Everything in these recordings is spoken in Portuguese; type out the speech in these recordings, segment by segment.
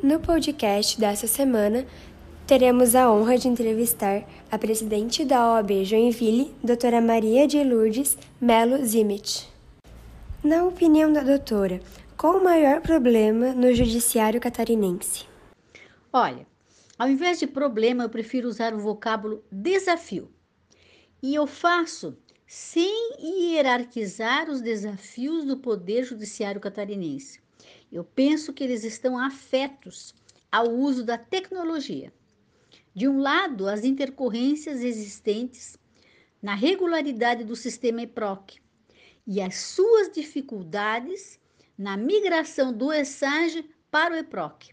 No podcast dessa semana, teremos a honra de entrevistar a presidente da OAB Joinville, doutora Maria de Lourdes Melo Zimit. Na opinião da doutora, qual o maior problema no judiciário catarinense? Olha, ao invés de problema, eu prefiro usar o vocábulo desafio. E eu faço sem hierarquizar os desafios do Poder Judiciário catarinense. Eu penso que eles estão afetos ao uso da tecnologia. De um lado, as intercorrências existentes na regularidade do sistema EPROC e as suas dificuldades na migração do ESAGE para o EPROC.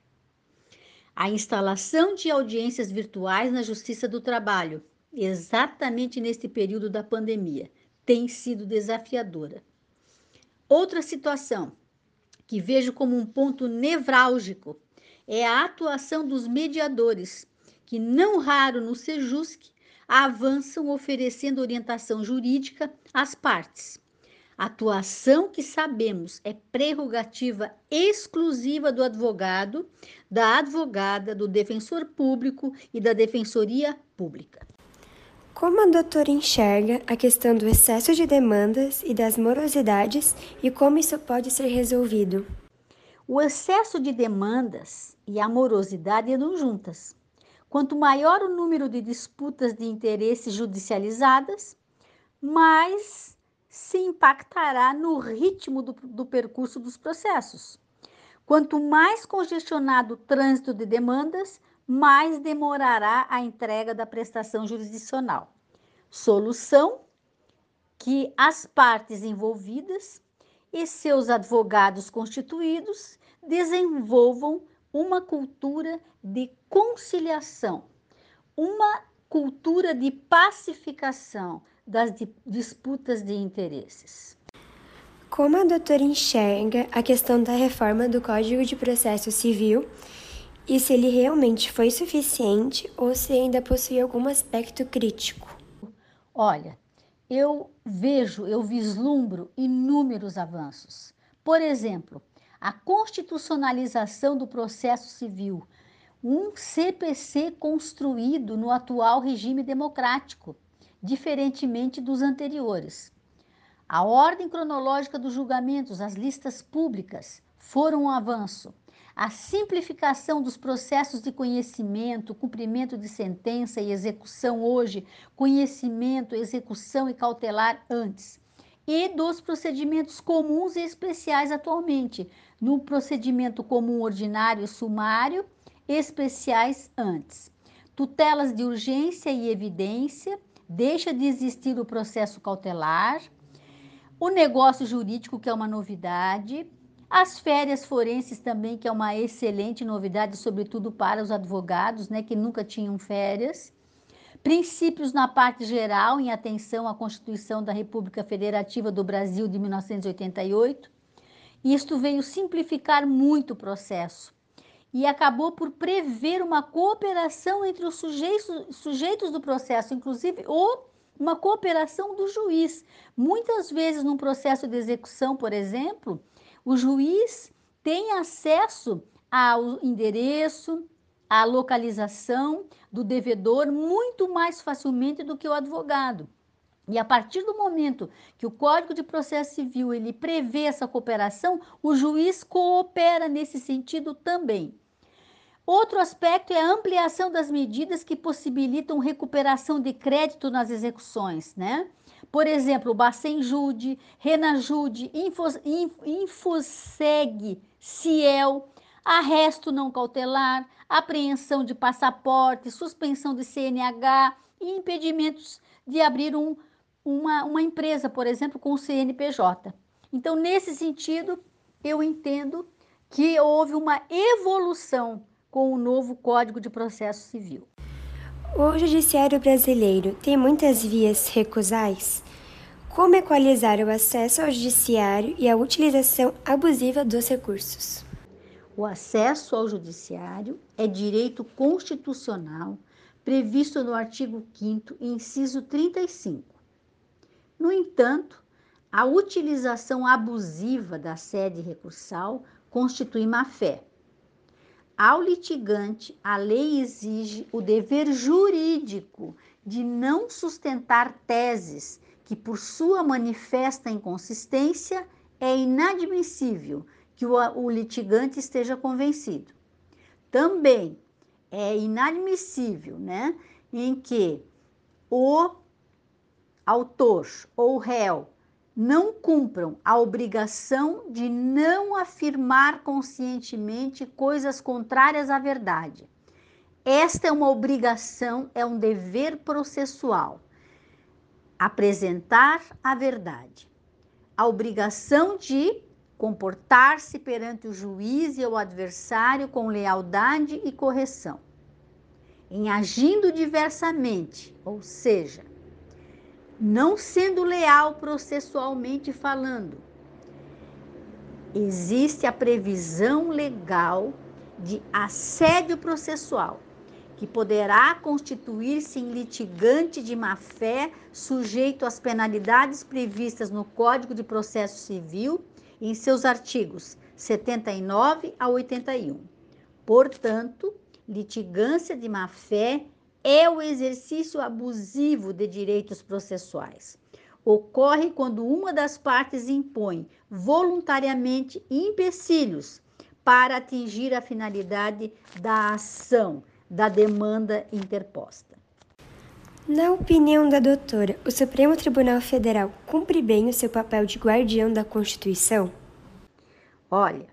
A instalação de audiências virtuais na Justiça do Trabalho exatamente neste período da pandemia, tem sido desafiadora. Outra situação que vejo como um ponto nevrálgico é a atuação dos mediadores, que não raro no Sejusc avançam oferecendo orientação jurídica às partes. Atuação que sabemos é prerrogativa exclusiva do advogado, da advogada, do defensor público e da defensoria pública. Como a doutora enxerga a questão do excesso de demandas e das morosidades e como isso pode ser resolvido? O excesso de demandas e a morosidade andam juntas. Quanto maior o número de disputas de interesse judicializadas, mais se impactará no ritmo do, do percurso dos processos. Quanto mais congestionado o trânsito de demandas, mais demorará a entrega da prestação jurisdicional. Solução que as partes envolvidas e seus advogados constituídos desenvolvam uma cultura de conciliação, uma cultura de pacificação das disputas de interesses. Como a doutora enxerga a questão da reforma do Código de Processo Civil e se ele realmente foi suficiente ou se ainda possui algum aspecto crítico. Olha, eu vejo, eu vislumbro inúmeros avanços. Por exemplo, a constitucionalização do processo civil, um CPC construído no atual regime democrático, diferentemente dos anteriores. A ordem cronológica dos julgamentos, as listas públicas, foram um avanço a simplificação dos processos de conhecimento, cumprimento de sentença e execução hoje, conhecimento, execução e cautelar antes, e dos procedimentos comuns e especiais atualmente, no procedimento comum ordinário sumário, especiais antes. Tutelas de urgência e evidência, deixa de existir o processo cautelar, o negócio jurídico, que é uma novidade, as férias forenses também, que é uma excelente novidade, sobretudo para os advogados, né, que nunca tinham férias. Princípios na parte geral, em atenção à Constituição da República Federativa do Brasil de 1988. Isto veio simplificar muito o processo e acabou por prever uma cooperação entre os sujeitos, sujeitos do processo, inclusive ou uma cooperação do juiz. Muitas vezes, num processo de execução, por exemplo, o juiz tem acesso ao endereço, à localização do devedor muito mais facilmente do que o advogado. E a partir do momento que o Código de Processo Civil ele prevê essa cooperação, o juiz coopera nesse sentido também. Outro aspecto é a ampliação das medidas que possibilitam recuperação de crédito nas execuções, né? Por exemplo, o Bacenjude, Renajude, Infos, Infoseg, Ciel, arresto não cautelar, apreensão de passaporte, suspensão de CNH e impedimentos de abrir um, uma, uma empresa, por exemplo, com o CNPJ. Então, nesse sentido, eu entendo que houve uma evolução com o novo Código de Processo Civil. O judiciário brasileiro tem muitas vias recusais? Como equalizar o acesso ao judiciário e a utilização abusiva dos recursos? O acesso ao judiciário é direito constitucional previsto no artigo 5 inciso 35. No entanto, a utilização abusiva da sede recursal constitui má-fé Ao litigante, a lei exige o dever jurídico de não sustentar teses que, por sua manifesta inconsistência, é inadmissível que o, litigante esteja convencido. Também é inadmissível, né, em que o autor ou réu não cumpram a obrigação de não afirmar conscientemente coisas contrárias à verdade. Esta é uma obrigação, é um dever processual. Apresentar a verdade. A obrigação de comportar-se perante o juiz e o adversário com lealdade e correção. Em agindo diversamente, ou seja, não sendo leal processualmente falando, existe a previsão legal de assédio processual, que poderá constituir-se em litigante de má-fé sujeito às penalidades previstas no Código de Processo Civil em seus artigos 79 a 81. Portanto, litigância de má-fé é o exercício abusivo de direitos processuais. Ocorre quando uma das partes impõe voluntariamente empecilhos para atingir a finalidade da ação, da demanda interposta. Na opinião da doutora, o Supremo Tribunal Federal cumpre bem o seu papel de guardião da Constituição? Olha,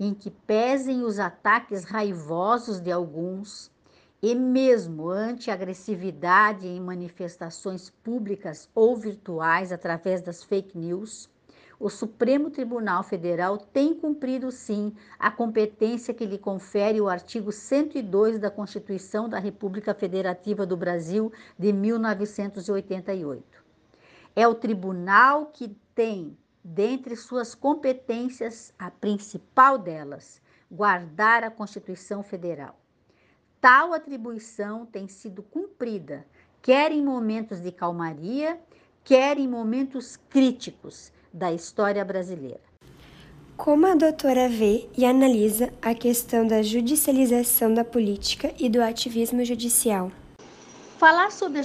em que pesem os ataques raivosos de alguns, e mesmo ante a agressividade em manifestações públicas ou virtuais através das fake news, o Supremo Tribunal Federal tem cumprido sim a competência que lhe confere o artigo 102 da Constituição da República Federativa do Brasil de 1988. É o tribunal que tem, dentre suas competências, a principal delas, guardar a Constituição Federal. Tal atribuição tem sido cumprida, quer em momentos de calmaria, quer em momentos críticos da história brasileira. Como a doutora vê e analisa a questão da judicialização da política e do ativismo judicial? Falar sobre a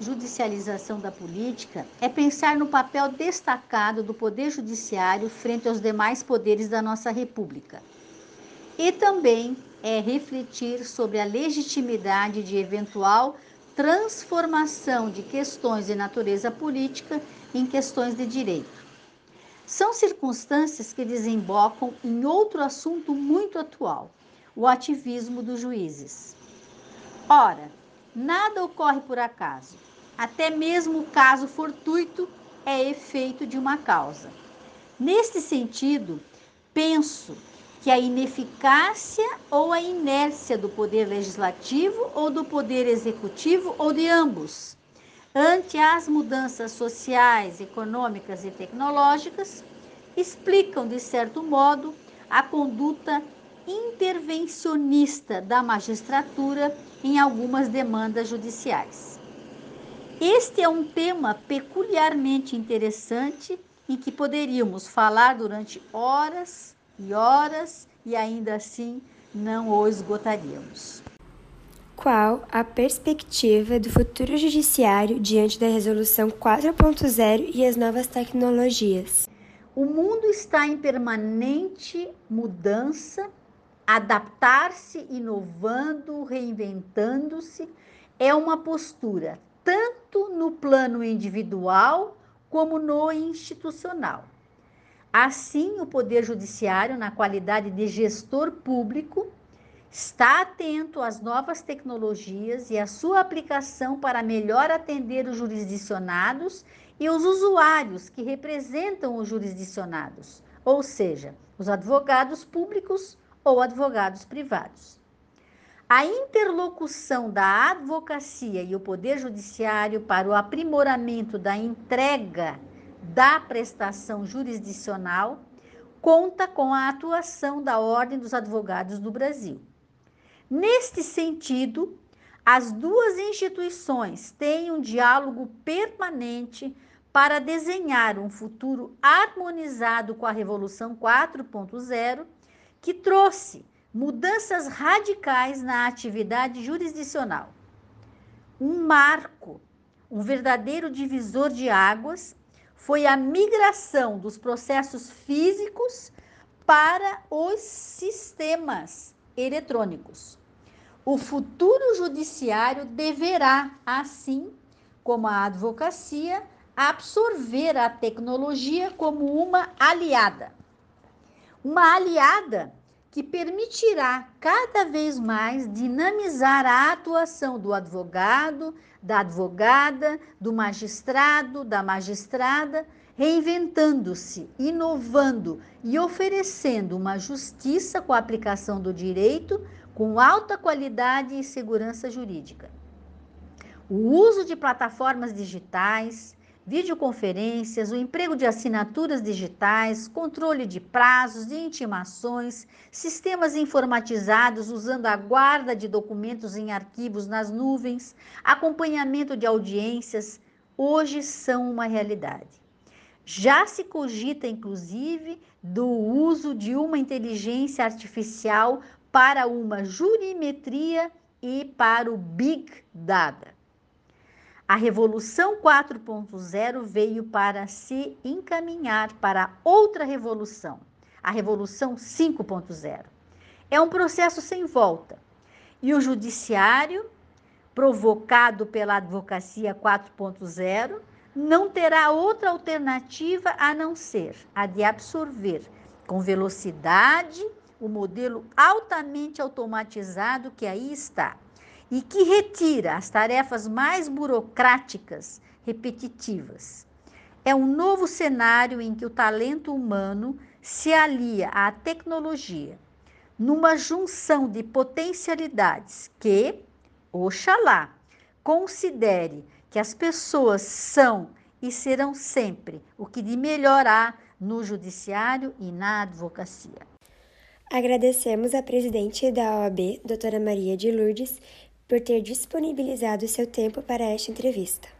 judicialização da política é pensar no papel destacado do Poder Judiciário frente aos demais poderes da nossa República. E também é refletir sobre a legitimidade de eventual transformação de questões de natureza política em questões de direito. São circunstâncias que desembocam em outro assunto muito atual, o ativismo dos juízes. Ora, nada ocorre por acaso. Até mesmo o caso fortuito é efeito de uma causa. Neste sentido, penso que a ineficácia ou a inércia do poder legislativo ou do poder executivo ou de ambos ante as mudanças sociais, econômicas e tecnológicas explicam de certo modo a conduta intervencionista da magistratura em algumas demandas judiciais. Este é um tema peculiarmente interessante em que poderíamos falar durante horas e horas e ainda assim não o esgotaríamos. Qual a perspectiva do futuro judiciário diante da resolução 4.0 e as novas tecnologias? O mundo está em permanente mudança, adaptar-se, inovando, reinventando-se é uma postura tanto no plano individual como no institucional. Assim, o Poder Judiciário, na qualidade de gestor público, está atento às novas tecnologias e à sua aplicação para melhor atender os jurisdicionados e os usuários que representam os jurisdicionados, ou seja, os advogados públicos ou advogados privados. A interlocução da advocacia e o Poder Judiciário para o aprimoramento da entrega da prestação jurisdicional conta com a atuação da Ordem dos Advogados do Brasil. Neste sentido, as duas instituições têm um diálogo permanente para desenhar um futuro harmonizado com a Revolução 4.0, que trouxe mudanças radicais na atividade jurisdicional. Um marco, um verdadeiro divisor de águas, foi a migração dos processos físicos para os sistemas eletrônicos. O futuro judiciário deverá, assim como a advocacia, absorver a tecnologia como uma aliada. Uma aliada que permitirá cada vez mais dinamizar a atuação do advogado, da advogada, do magistrado, da magistrada, reinventando-se, inovando e oferecendo uma justiça com a aplicação do direito com alta qualidade e segurança jurídica. O uso de plataformas digitais, videoconferências, o emprego de assinaturas digitais, controle de prazos, de intimações, sistemas informatizados usando a guarda de documentos em arquivos nas nuvens, acompanhamento de audiências, hoje são uma realidade. Já se cogita, inclusive, do uso de uma inteligência artificial para uma jurimetria e para o Big Data. A Revolução 4.0 veio para se encaminhar para outra revolução, a Revolução 5.0. É um processo sem volta. E o Judiciário, provocado pela Advocacia 4.0, não terá outra alternativa a não ser a de absorver com velocidade o modelo altamente automatizado que aí está e que retira as tarefas mais burocráticas, repetitivas. É um novo cenário em que o talento humano se alia à tecnologia, numa junção de potencialidades que, oxalá, considere que as pessoas são e serão sempre o que de melhor há no judiciário e na advocacia. Agradecemos à presidente da OAB, doutora Maria de Lourdes, por ter disponibilizado seu tempo para esta entrevista.